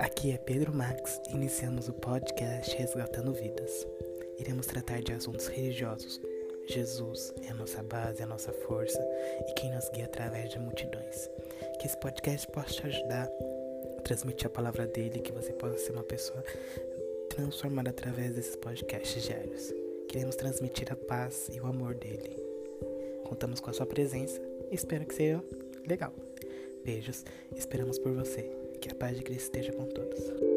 Aqui é Pedro Max e iniciamos o podcast Resgatando Vidas. Iremos tratar de assuntos religiosos. Jesus é a nossa base, a nossa força e quem nos guia através de multidões. Que esse podcast possa te ajudar a transmitir a palavra dele, que você possa ser uma pessoa transformada através desses podcasts diários. Queremos transmitir a paz e o amor dele. Contamos com a sua presença espero que seja legal. Beijos, esperamos por você. Que a paz de Cristo esteja com todos.